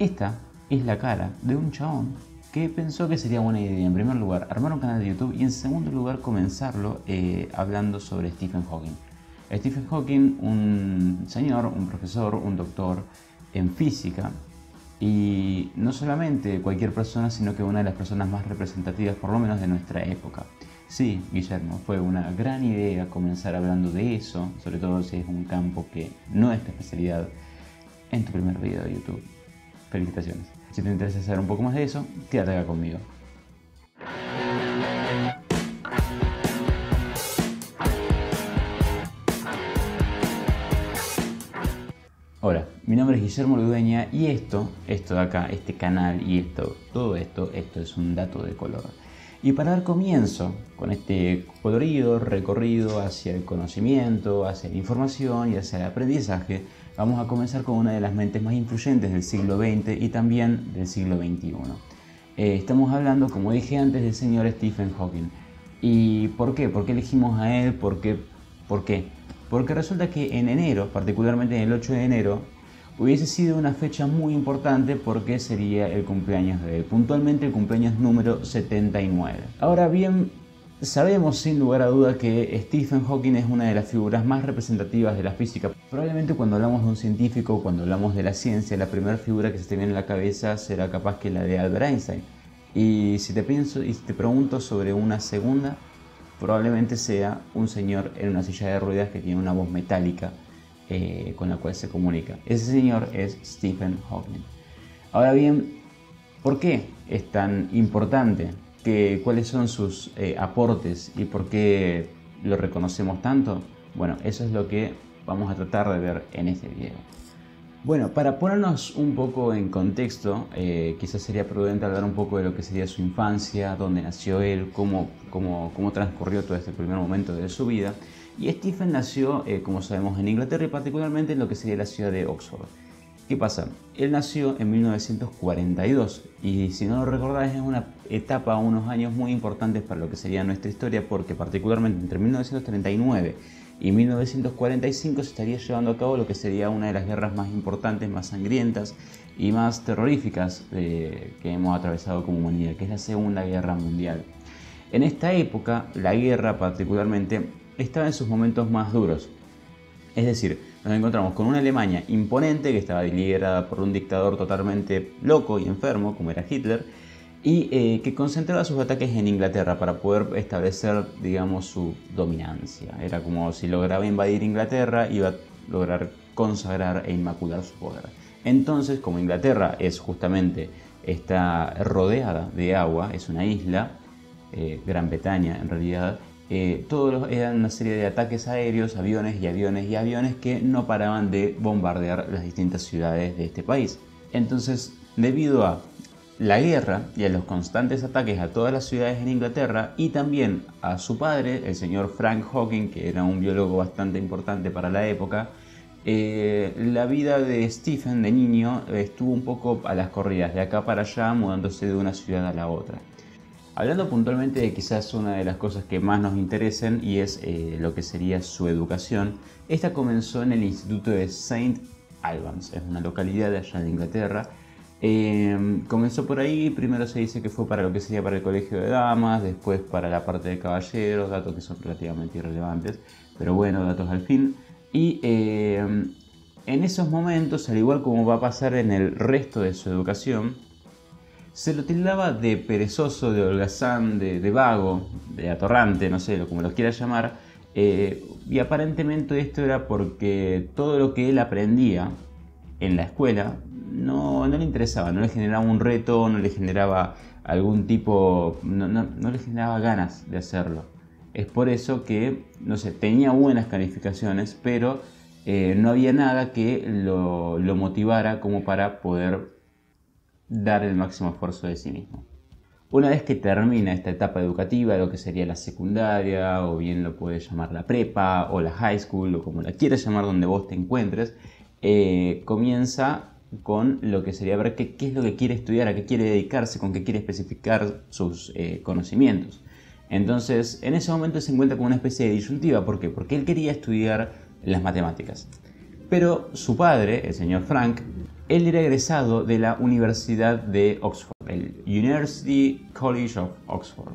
Esta es la cara de un chabón que pensó que sería buena idea, en primer lugar, armar un canal de YouTube y en segundo lugar, comenzarlo eh, hablando sobre Stephen Hawking. Stephen Hawking, un señor, un profesor, un doctor en física, y no solamente cualquier persona, sino que una de las personas más representativas, por lo menos de nuestra época. Sí, Guillermo, fue una gran idea comenzar hablando de eso, sobre todo si es un campo que no es tu especialidad, en tu primer video de YouTube. Felicitaciones. Si te interesa saber un poco más de eso, quédate acá conmigo. Hola, mi nombre es Guillermo Ludeña y esto, esto de acá, este canal y esto, todo esto, esto es un dato de color. Y para dar comienzo con este colorido recorrido hacia el conocimiento, hacia la información y hacia el aprendizaje, vamos a comenzar con una de las mentes más influyentes del siglo XX y también del siglo XXI. Eh, estamos hablando, como dije antes, del señor Stephen Hawking. ¿Y por qué? ¿Por qué elegimos a él? ¿Por qué? ¿Por qué? Porque resulta que en enero, particularmente en el 8 de enero, hubiese sido una fecha muy importante porque sería el cumpleaños de él, puntualmente el cumpleaños número 79. Ahora bien, sabemos sin lugar a duda que Stephen Hawking es una de las figuras más representativas de la física. Probablemente cuando hablamos de un científico, cuando hablamos de la ciencia, la primera figura que se te viene en la cabeza será capaz que la de Albert Einstein. Y si te pienso y te pregunto sobre una segunda, probablemente sea un señor en una silla de ruedas que tiene una voz metálica eh, con la cual se comunica. Ese señor es Stephen Hawking. Ahora bien, ¿por qué es tan importante? Que, ¿Cuáles son sus eh, aportes y por qué lo reconocemos tanto? Bueno, eso es lo que vamos a tratar de ver en este video. Bueno, para ponernos un poco en contexto, eh, quizás sería prudente hablar un poco de lo que sería su infancia, dónde nació él, cómo, cómo, cómo transcurrió todo este primer momento de su vida. Y Stephen nació, eh, como sabemos, en Inglaterra y particularmente en lo que sería la ciudad de Oxford. ¿Qué pasa? Él nació en 1942 y si no lo recordáis es una etapa, unos años muy importantes para lo que sería nuestra historia porque particularmente entre 1939 y 1945 se estaría llevando a cabo lo que sería una de las guerras más importantes, más sangrientas y más terroríficas que hemos atravesado como humanidad, que es la Segunda Guerra Mundial. En esta época, la guerra particularmente estaba en sus momentos más duros. Es decir, nos encontramos con una Alemania imponente que estaba liderada por un dictador totalmente loco y enfermo, como era Hitler, y eh, que concentraba sus ataques en Inglaterra para poder establecer, digamos, su dominancia. Era como si lograba invadir Inglaterra, iba a lograr consagrar e inmacular su poder. Entonces, como Inglaterra es justamente, está rodeada de agua, es una isla, eh, Gran Bretaña en realidad, eh, todos eran una serie de ataques aéreos, aviones y aviones y aviones que no paraban de bombardear las distintas ciudades de este país. Entonces, debido a la guerra y a los constantes ataques a todas las ciudades en Inglaterra y también a su padre, el señor Frank Hawking, que era un biólogo bastante importante para la época, eh, la vida de Stephen de niño estuvo un poco a las corridas, de acá para allá, mudándose de una ciudad a la otra. Hablando puntualmente de quizás una de las cosas que más nos interesen y es eh, lo que sería su educación, esta comenzó en el Instituto de St. Albans, es una localidad de allá de Inglaterra, Em, comenzó por ahí, primero se dice que fue para lo que sería para el colegio de damas, después para la parte de caballeros, datos que son relativamente irrelevantes, pero bueno, datos al fin. Y em, en esos momentos, al igual como va a pasar en el resto de su educación, se lo tildaba de perezoso, de holgazán, de, vago, de atorrante, no sé, como lo quiera llamar, eh, y aparentemente esto era porque todo lo que él aprendía en la escuela no, no le interesaba, no le generaba un reto, no le generaba algún tipo, no, le generaba ganas de hacerlo. Es por eso que, no sé, tenía buenas calificaciones, pero eh, no había nada que lo, lo motivara como para poder dar el máximo esfuerzo de sí mismo. Una vez que termina esta etapa educativa, lo que sería la secundaria, o bien lo puedes llamar la prepa, o la high school, o como la quieras llamar donde vos te encuentres, eh, comienza con lo que sería ver qué, es lo que quiere estudiar, a qué quiere dedicarse, con qué quiere especificar sus eh, conocimientos. Entonces, en ese momento se encuentra con una especie de disyuntiva. ¿Por qué? Porque él quería estudiar las matemáticas. Pero su padre, el señor Frank, él era egresado de la Universidad de Oxford, el University College of Oxford.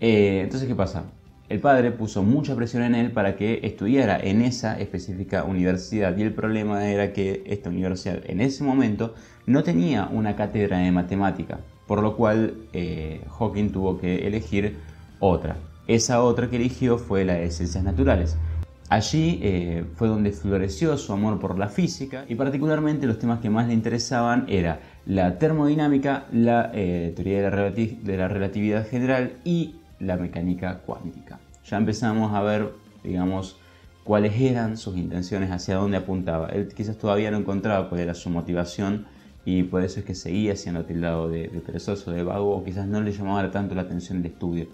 Eh, entonces, ¿qué pasa? El padre puso mucha presión en él para que estudiara en esa específica universidad y el problema era que esta universidad en ese momento no tenía una cátedra de matemática, por lo cual eh, Hawking tuvo que elegir otra. Esa otra que eligió fue la de ciencias naturales. Allí eh, fue donde floreció su amor por la física y particularmente los temas que más le interesaban era la termodinámica, la eh, teoría de la relatividad general y la mecánica cuántica. Ya empezamos a ver, digamos, cuáles eran sus intenciones, hacia dónde apuntaba. Él quizás todavía no encontraba cuál era su motivación y por eso es que seguía siendo tildado de, de perezoso, de vago, o quizás no le llamaba tanto la atención el estudio.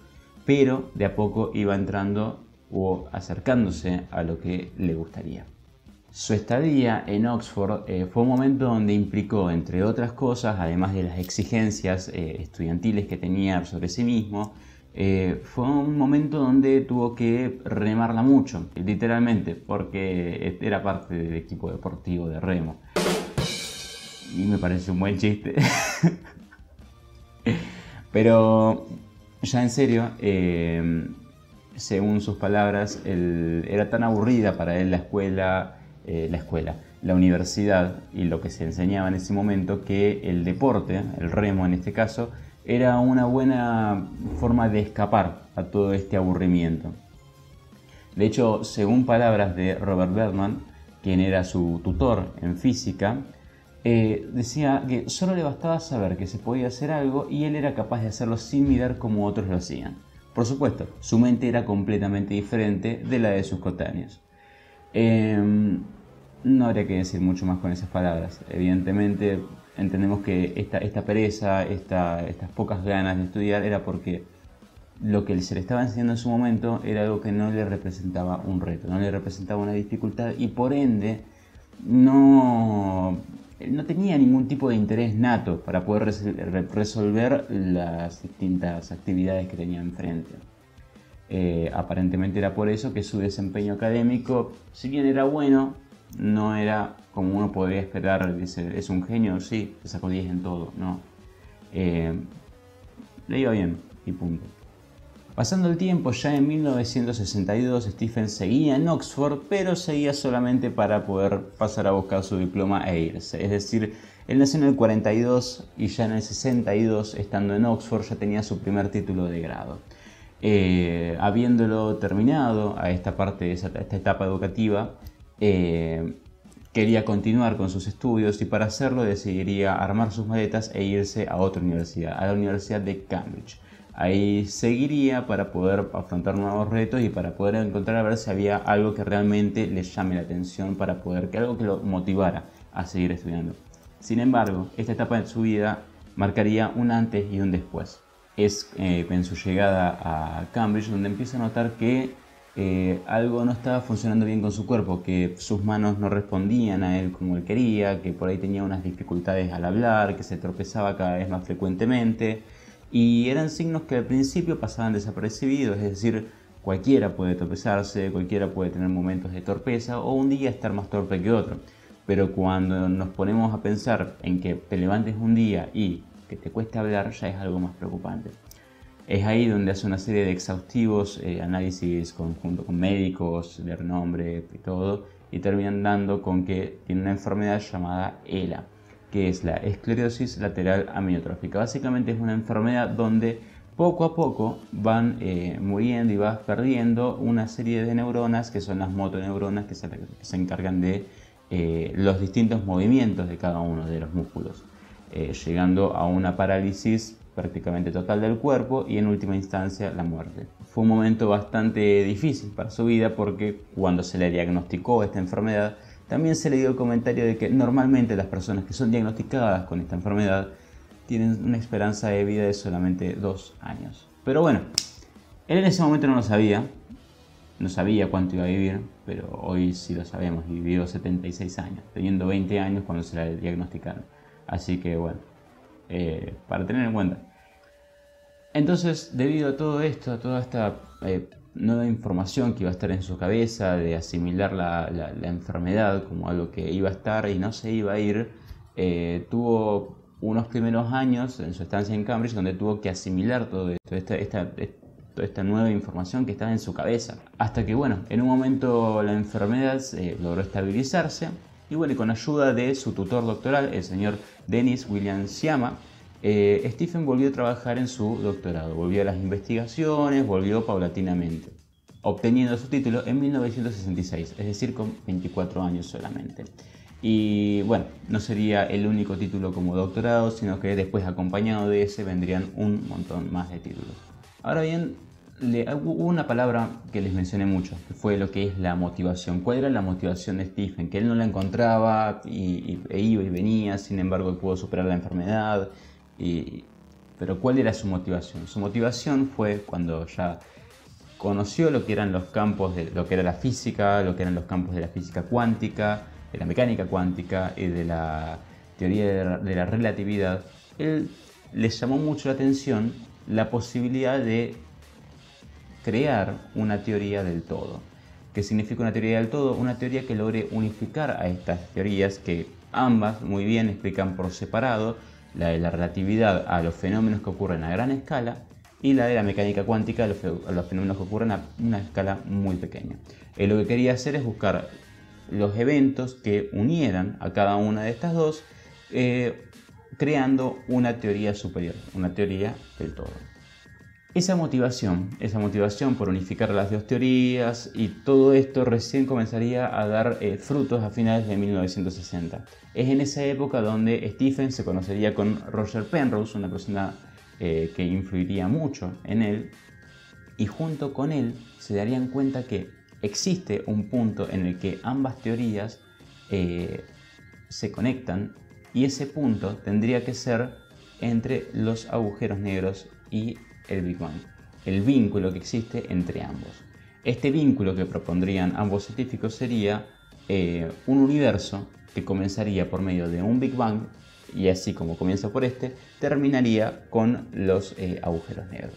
Pero de a poco iba entrando o acercándose a lo que le gustaría. Su estadía en Oxford eh, fue un momento donde implicó, entre otras cosas, además de las exigencias eh, estudiantiles que tenía sobre sí mismo, eh, fue un momento donde tuvo que remarla mucho, literalmente, porque era parte del equipo deportivo de remo. Y me parece un buen chiste. Pero ya en serio, eh, según sus palabras, era tan aburrida para él la escuela, eh, la escuela, la universidad y lo que se enseñaba en ese momento que el deporte, el remo en este caso, era una buena forma de escapar a todo este aburrimiento. De hecho, según palabras de Robert Bergman, quien era su tutor en física, eh, decía que solo le bastaba saber que se podía hacer algo y él era capaz de hacerlo sin mirar como otros lo hacían. Por supuesto, su mente era completamente diferente de la de sus cotáneos. Em, no habría que decir mucho más con esas palabras. Evidentemente, entendemos que esta, pereza, estas pocas ganas de estudiar era porque lo que se le estaba enseñando en su momento era algo que no le representaba un reto, no le representaba una dificultad y por ende no, no tenía ningún tipo de interés nato para poder resolver las distintas actividades que tenía enfrente. Eh, aparentemente era por eso que su desempeño académico, si bien era bueno, no era como uno podría esperar, dice, es un genio, sí, se sacó 10 en todo, no. Eh, le iba bien y punto. Pasando el tiempo, ya en 1962 Stephen seguía en Oxford, pero seguía solamente para poder pasar a buscar su diploma e irse. Es decir, él nació en el 42 y ya en el 62, estando en Oxford, ya tenía su primer título de grado. Eh, habiéndolo terminado a esta parte, a esta etapa educativa, eh, quería continuar con sus estudios y para hacerlo decidiría armar sus maletas e irse a otra universidad, a la Universidad de Cambridge. Ahí seguiría para poder afrontar nuevos retos y para poder encontrar a ver si había algo que realmente le llame la atención para poder, que algo que lo motivara a seguir estudiando. Sin embargo, esta etapa de su vida marcaría un antes y un después. Es eh, en su llegada a Cambridge donde empieza a notar que eh, algo no estaba funcionando bien con su cuerpo, que sus manos no respondían a él como él quería, que por ahí tenía unas dificultades al hablar, que se tropezaba cada vez más frecuentemente. Y eran signos que al principio pasaban desapercibidos, es decir, cualquiera puede tropezarse, cualquiera puede tener momentos de torpeza o un día estar más torpe que otro. Pero cuando nos ponemos a pensar en que te levantes un día y que te cueste hablar, ya es algo más preocupante. Es ahí donde hace una serie de exhaustivos eh, análisis conjunto con médicos de renombre y todo, y terminan dando con que tiene una enfermedad llamada ELA, que es la esclerosis lateral amiotrófica. Básicamente es una enfermedad donde poco a poco van eh, muriendo y vas perdiendo una serie de neuronas que son las motoneuronas que se, se encargan de eh, los distintos movimientos de cada uno de los músculos, llegando a una parálisis prácticamente total del cuerpo y en última instancia la muerte. Fue un momento bastante difícil para su vida porque cuando se le diagnosticó esta enfermedad, también se le dio el comentario de que normalmente las personas que son diagnosticadas con esta enfermedad tienen una esperanza de vida de solamente dos años. Pero bueno, él en ese momento no lo sabía, no sabía cuánto iba a vivir, pero hoy sí lo sabemos, vivió 76 años, teniendo 20 años cuando se le diagnosticaron. Así que bueno, eh, para tener en cuenta. Entonces, debido a todo esto, a toda esta eh, nueva información que iba a estar en su cabeza, de asimilar la, enfermedad como algo que iba a estar y no se iba a ir, eh, tuvo unos primeros años en su estancia en Cambridge donde tuvo que asimilar todo esto, esta, toda esta nueva información que estaba en su cabeza. Hasta que, bueno, en un momento la enfermedad eh, logró estabilizarse y, bueno, con ayuda de su tutor doctoral, el señor Dennis William Siama, eh, Stephen volvió a trabajar en su doctorado, volvió a las investigaciones, volvió paulatinamente, obteniendo su título en 1966, es decir, con 24 años solamente. Y bueno, no sería el único título como doctorado, sino que después acompañado de ese vendrían un montón más de títulos. Ahora bien, hubo una palabra que les mencioné mucho, que fue lo que es la motivación. ¿Cuál era la motivación de Stephen? Que él no la encontraba y, e iba y venía, sin embargo pudo superar la enfermedad. Pero ¿cuál era su motivación? Su motivación fue cuando ya conoció lo que eran los campos de lo que era la física, lo que eran los campos de la física cuántica, de la mecánica cuántica y de la teoría de la relatividad, él le llamó mucho la atención la posibilidad de crear una teoría del todo. ¿Qué significa una teoría del todo? Una teoría que logre unificar a estas teorías que ambas muy bien explican por separado la de la relatividad a los fenómenos que ocurren a gran escala y la de la mecánica cuántica a los, fenómenos que ocurren a una escala muy pequeña. Él lo que quería hacer es buscar los eventos que unieran a cada una de estas dos, eh, creando una teoría superior, una teoría del todo. Esa motivación, esa motivación por unificar las dos teorías y todo esto recién comenzaría a dar eh, frutos a finales de 1960. Es en esa época donde Stephen se conocería con Roger Penrose, una persona eh, que influiría mucho en él, y junto con él se darían cuenta que existe un punto en el que ambas teorías eh, se conectan y ese punto tendría que ser entre los agujeros negros y el Big Bang, el vínculo que existe entre ambos. Este vínculo que propondrían ambos científicos sería eh, un universo que comenzaría por medio de un Big Bang y así como comienza por este, terminaría con los eh, agujeros negros.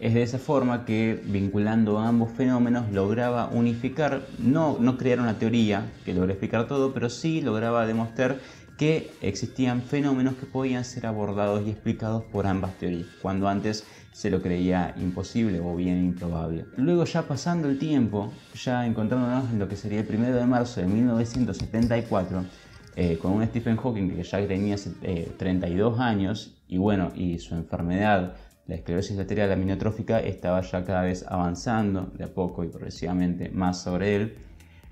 Es de esa forma que, vinculando ambos fenómenos, lograba unificar, no, no crear una teoría que logre explicar todo, pero sí lograba demostrar que existían fenómenos que podían ser abordados y explicados por ambas teorías, cuando antes se lo creía imposible o bien improbable. Luego ya pasando el tiempo, ya encontrándonos en lo que sería el 1 de marzo de 1974, eh, con un Stephen Hawking que ya tenía 32 eh, años y bueno, y su enfermedad la esclerosis lateral aminotrófica estaba ya cada vez avanzando de a poco y progresivamente más sobre él,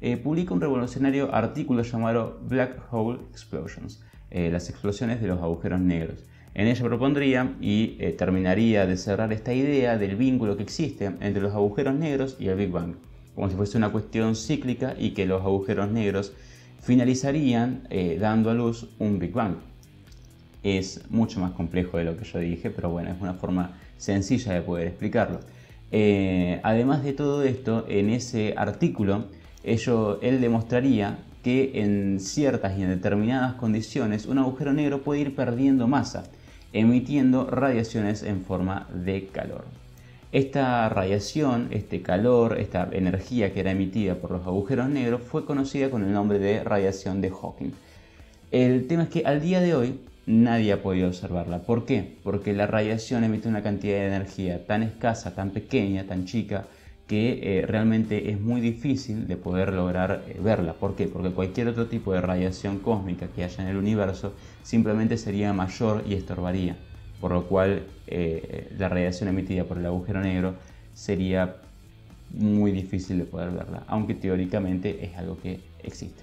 eh, publica un revolucionario artículo llamado Black Hole Explosions, eh, las explosiones de los agujeros negros. En ella propondría y eh, terminaría de cerrar esta idea del vínculo que existe entre los agujeros negros y el Big Bang, como si fuese una cuestión cíclica y que los agujeros negros finalizarían dando a luz un Big Bang es mucho más complejo de lo que yo dije, pero bueno, es una forma sencilla de poder explicarlo. Eh, además de todo esto, en ese artículo, él demostraría que en ciertas y en determinadas condiciones un agujero negro puede ir perdiendo masa, emitiendo radiaciones en forma de calor. Esta radiación, este calor, esta energía que era emitida por los agujeros negros fue conocida con el nombre de radiación de Hawking. El tema es que al día de hoy nadie ha podido observarla. ¿Por qué? Porque la radiación emite una cantidad de energía tan escasa, tan pequeña, tan chica, que eh, realmente es muy difícil de poder lograr eh, verla. ¿Por qué? Porque cualquier otro tipo de radiación cósmica que haya en el universo simplemente sería mayor y estorbaría. Por lo cual eh, la radiación emitida por el agujero negro sería muy difícil de poder verla, aunque teóricamente es algo que existe.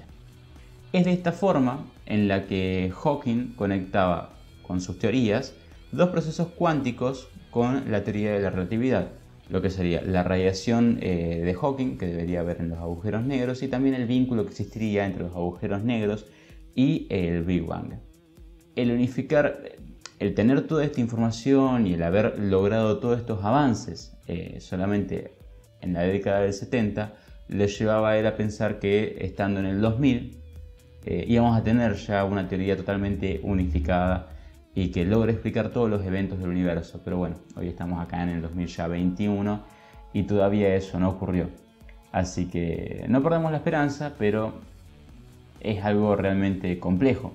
Es de esta forma en la que Hawking conectaba con sus teorías dos procesos cuánticos con la teoría de la relatividad, lo que sería la radiación eh, de Hawking que debería haber en los agujeros negros y también el vínculo que existiría entre los agujeros negros y el Big Bang. El unificar, el tener toda esta información y el haber logrado todos estos avances eh, solamente en la década del 70 le llevaba a él a pensar que estando en el 2000 eh, íbamos a tener ya una teoría totalmente unificada y que logre explicar todos los eventos del universo. Pero bueno, hoy estamos acá en el 2021 y todavía eso no ocurrió. Así que no perdamos la esperanza, pero es algo realmente complejo.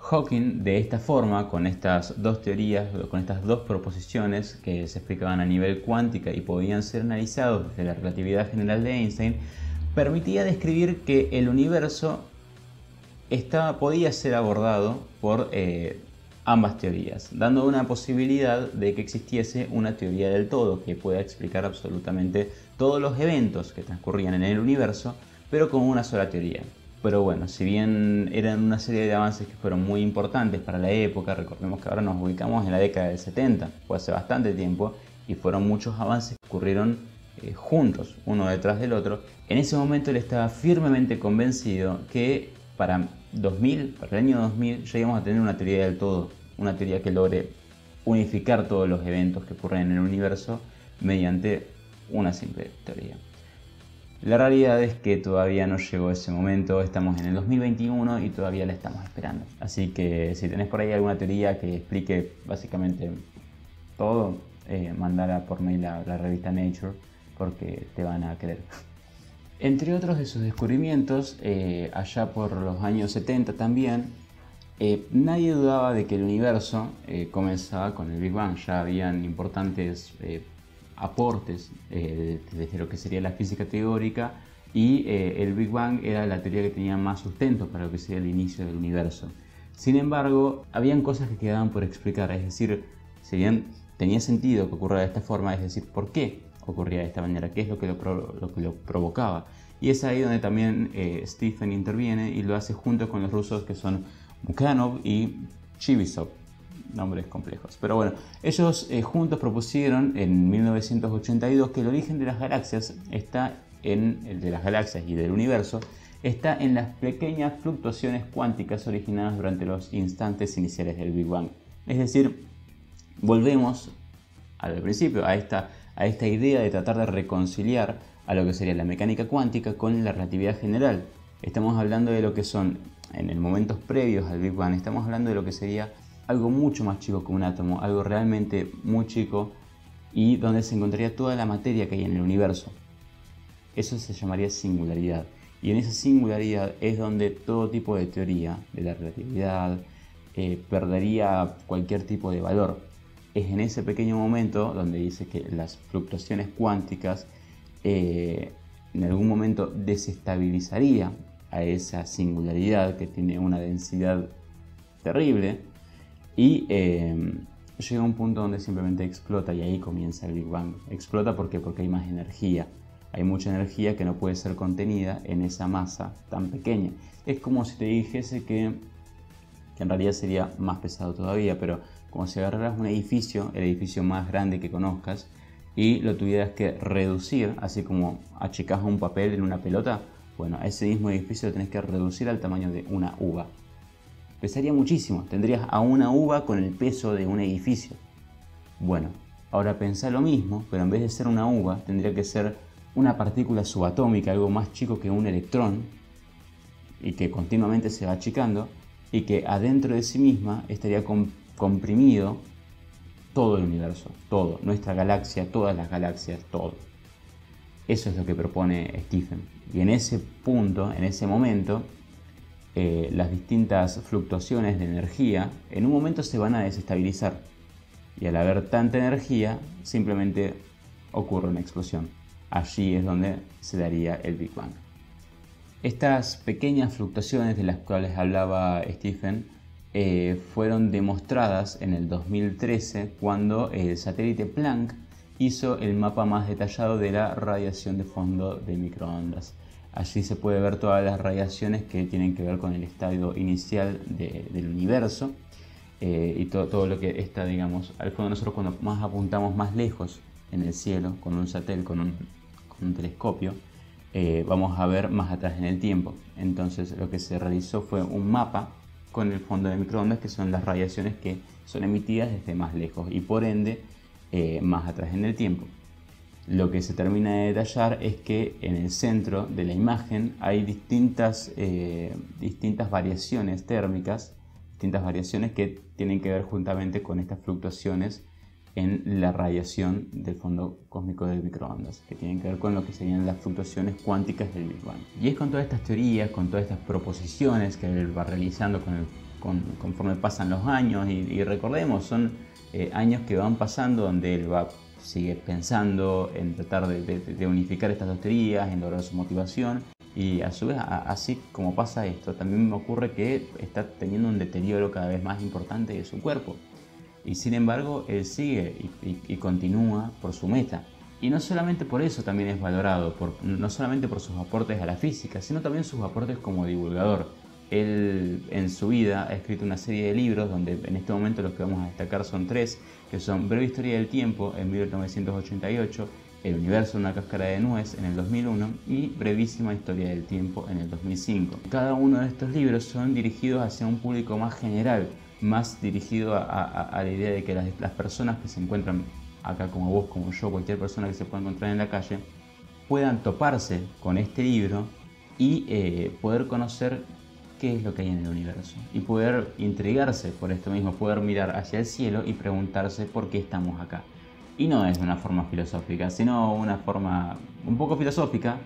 Hawking de esta forma, con estas dos teorías, con estas dos proposiciones que se explicaban a nivel cuántica y podían ser analizados desde la relatividad general de Einstein, permitía describir que el universo podía ser abordado por eh, ambas teorías, dando una posibilidad de que existiese una teoría del todo que pueda explicar absolutamente todos los eventos que transcurrían en el universo, pero con una sola teoría. Pero bueno, si bien eran una serie de avances que fueron muy importantes para la época, recordemos que ahora nos ubicamos en la década del 70, fue hace bastante tiempo, y fueron muchos avances que ocurrieron eh, juntos, uno detrás del otro, en ese momento él estaba firmemente convencido que para 2000, para el año 2000, ya íbamos a tener una teoría del todo, una teoría que logre unificar todos los eventos que ocurren en el universo mediante una simple teoría. La realidad es que todavía no llegó ese momento, estamos en el 2021 y todavía la estamos esperando. Así que si tenés por ahí alguna teoría que explique básicamente todo, eh, mandala por mail a la revista Nature porque te van a creer. Entre otros de sus descubrimientos, eh, allá por los años 70 también, eh, nadie dudaba de que el universo eh, comenzaba con el Big Bang. Ya habían importantes aportes desde lo que sería la física teórica y el Big Bang era la teoría que tenía más sustento para lo que sería el inicio del universo. Sin embargo, habían cosas que quedaban por explicar, es decir, tenía sentido que ocurra de esta forma, es decir, ¿por qué ocurría de esta manera, qué es lo que lo, que lo provocaba. Y es ahí donde también eh, Stephen interviene y lo hace junto con los rusos que son Mukhanov y Chibisov, nombres complejos. Pero bueno, ellos eh, juntos propusieron en 1982 que el origen de las galaxias está en el de las galaxias y del universo está en las pequeñas fluctuaciones cuánticas originadas durante los instantes iniciales del Big Bang. Es decir, volvemos al principio a esta a esta idea de tratar de reconciliar a lo que sería la mecánica cuántica con la relatividad general. Estamos hablando de lo que son, en el momentos previos al Big Bang, estamos hablando de lo que sería algo mucho más chico que un átomo, algo realmente muy chico y donde se encontraría toda la materia que hay en el universo. Eso se llamaría singularidad. Y en esa singularidad es donde todo tipo de teoría de la relatividad eh, perdería cualquier tipo de valor es en ese pequeño momento donde dice que las fluctuaciones cuánticas eh, en algún momento desestabilizaría a esa singularidad que tiene una densidad terrible y eh, llega a un punto donde simplemente explota y ahí comienza el Big Bang. Explota porque porque hay más energía. Hay mucha energía que no puede ser contenida en esa masa tan pequeña. Es como si te dijese que, que en realidad sería más pesado todavía, pero como si agarraras un edificio, el edificio más grande que conozcas, y lo tuvieras que reducir, así como achicas un papel en una pelota, bueno, ese mismo edificio lo tenés que reducir al tamaño de una uva. Pesaría muchísimo, tendrías a una uva con el peso de un edificio. Bueno, ahora pensá lo mismo, pero en vez de ser una uva, tendría que ser una partícula subatómica, algo más chico que un electrón, y que continuamente se va achicando, y que adentro de sí misma estaría con comprimido todo el universo, todo, nuestra galaxia, todas las galaxias, todo. Eso es lo que propone Stephen. Y en ese punto, en ese momento, eh, las distintas fluctuaciones de energía en un momento se van a desestabilizar. Y al haber tanta energía, simplemente ocurre una explosión. Allí es donde se daría el Big Bang. Estas pequeñas fluctuaciones de las cuales hablaba Stephen eh, fueron demostradas en el 2013 cuando el satélite Planck hizo el mapa más detallado de la radiación de fondo de microondas. Allí se puede ver todas las radiaciones que tienen que ver con el estadio inicial del universo eh, y todo, lo que está, digamos, al fondo nosotros cuando más apuntamos más lejos en el cielo con un satélite, con un, telescopio, eh, vamos a ver más atrás en el tiempo. Entonces lo que se realizó fue un mapa con el fondo de microondas, que son las radiaciones que son emitidas desde más lejos y por ende eh, más atrás en el tiempo. Lo que se termina de detallar es que en el centro de la imagen hay distintas, eh, distintas variaciones térmicas, distintas variaciones que tienen que ver juntamente con estas fluctuaciones en la radiación del fondo cósmico de microondas, que tienen que ver con lo que serían las fluctuaciones cuánticas del Big Bang. Y es con todas estas teorías, con todas estas proposiciones que él va realizando con conforme pasan los años, y, recordemos, son eh, años que van pasando donde él va sigue pensando en tratar de, unificar estas dos teorías, en lograr su motivación. Y a su vez, así como pasa esto, también me ocurre que está teniendo un deterioro cada vez más importante de su cuerpo. Y sin embargo, él sigue y, continúa por su meta. Y no solamente por eso también es valorado, por, no solamente por sus aportes a la física, sino también sus aportes como divulgador. Él en su vida ha escrito una serie de libros donde en este momento los que vamos a destacar son tres, que son Breve Historia del Tiempo en 1988, El Universo de una cáscara de nuez en el 2001 y Brevísima Historia del Tiempo en el 2005. Cada uno de estos libros son dirigidos hacia un público más general, más dirigido a, la idea de que las, personas que se encuentran acá como vos, como yo, cualquier persona que se pueda encontrar en la calle, puedan toparse con este libro y eh, poder conocer qué es lo que hay en el universo y poder intrigarse por esto mismo, poder mirar hacia el cielo y preguntarse por qué estamos acá. Y no es de una forma filosófica, sino una forma un poco filosófica,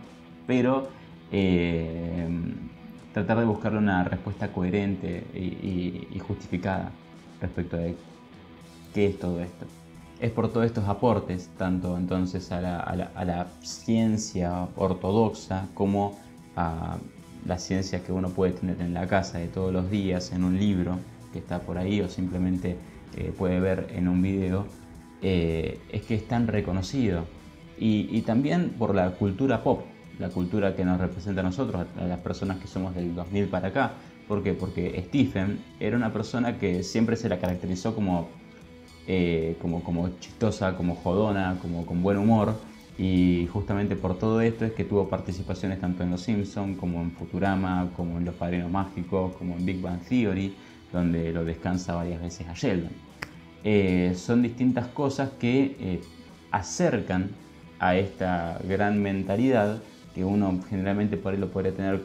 pero eh, tratar de buscarle una respuesta coherente y, justificada respecto de qué es todo esto. Es por todos estos aportes, tanto entonces a la, a la ciencia ortodoxa como a la ciencia que uno puede tener en la casa de todos los días, en un libro que está por ahí o simplemente eh, puede ver en un video, eh, es que es tan reconocido. Y, también por la cultura pop, la cultura que nos representa a nosotros, a las personas que somos del 2000 para acá. ¿Por qué? Porque Stephen era una persona que siempre se la caracterizó como, eh, como, como chistosa, como jodona, como con buen humor y justamente por todo esto es que tuvo participaciones tanto en Los Simpsons como en Futurama, como en Los Padrinos Mágicos, como en Big Bang Theory, donde lo descansa varias veces a Sheldon. Eh, son distintas cosas que eh, acercan a esta gran mentalidad que uno generalmente por ahí lo podría tener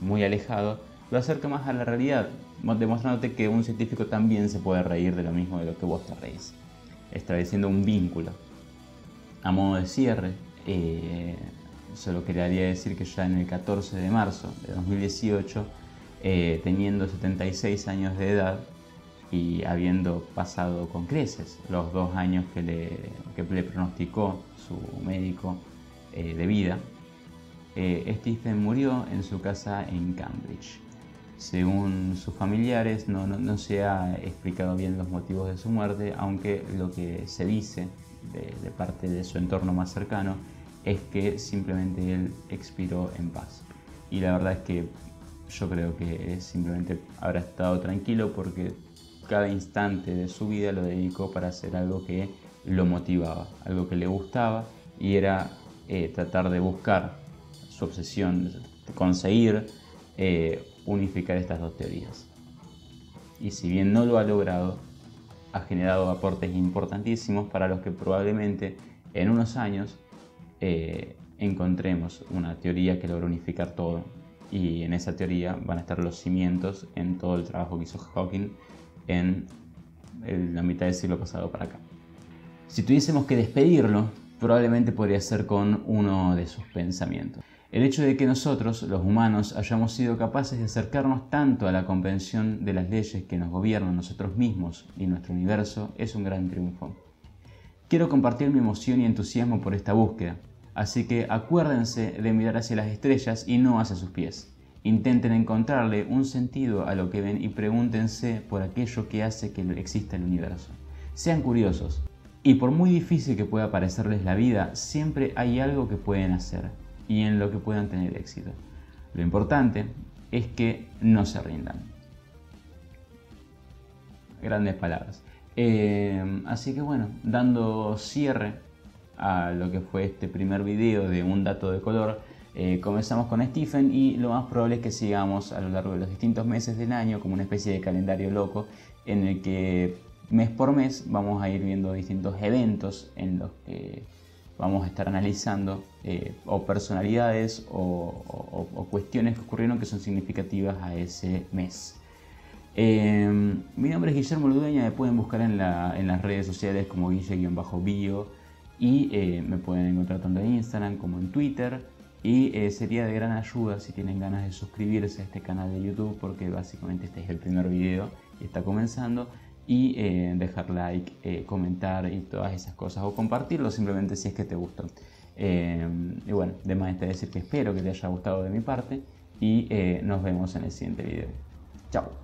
muy alejado, lo acerca más a la realidad, demostrándote que un científico también se puede reír de lo mismo de lo que vos te reís, estableciendo un vínculo. A modo de cierre, eh, solo quería decir que ya en el 14 de marzo de 2018, eh, teniendo 76 años de edad y habiendo pasado con creces los dos años que le, le pronosticó su médico eh, de vida, Stephen murió en su casa en Cambridge. Según sus familiares, no, no, se ha explicado bien los motivos de su muerte, aunque lo que se dice de, parte de su entorno más cercano es que simplemente él expiró en paz. Y la verdad es que yo creo que simplemente habrá estado tranquilo porque cada instante de su vida lo dedicó para hacer algo que lo motivaba, algo que le gustaba y era eh, tratar de buscar su obsesión, de conseguir eh, unificar estas dos teorías. Y si bien no lo ha logrado, ha generado aportes importantísimos para los que probablemente en unos años eh, encontremos una teoría que logra unificar todo y en esa teoría van a estar los cimientos en todo el trabajo que hizo Hawking en la mitad del siglo pasado para acá. Si tuviésemos que despedirlo, probablemente podría ser con uno de sus pensamientos. El hecho de que nosotros, los humanos, hayamos sido capaces de acercarnos tanto a la comprensión de las leyes que nos gobiernan nosotros mismos y nuestro universo es un gran triunfo. Quiero compartir mi emoción y entusiasmo por esta búsqueda, así que acuérdense de mirar hacia las estrellas y no hacia sus pies. Intenten encontrarle un sentido a lo que ven y pregúntense por aquello que hace que exista el universo. Sean curiosos, y por muy difícil que pueda parecerles la vida, siempre hay algo que pueden hacer y en lo que puedan tener éxito. Lo importante es que no se rindan. Grandes palabras. Eh, así que bueno, dando cierre a lo que fue este primer video de un dato de color, eh, comenzamos con Stephen y lo más probable es que sigamos a lo largo de los distintos meses del año como una especie de calendario loco en el que mes por mes vamos a ir viendo distintos eventos en los que vamos a estar analizando eh, o personalidades o, cuestiones que ocurrieron que son significativas a ese mes. Em, mi nombre es Guillermo Ludueña, me pueden buscar en, las redes sociales como guille-bio y eh, me pueden encontrar tanto en Instagram como en Twitter. Y eh, sería de gran ayuda si tienen ganas de suscribirse a este canal de YouTube porque básicamente este es el primer video y está comenzando. Y eh, dejar like, comentar y todas esas cosas o compartirlo simplemente si es que te gustó. Em, y bueno, además está decir que espero que te haya gustado de mi parte y nos vemos en el siguiente video. Chao.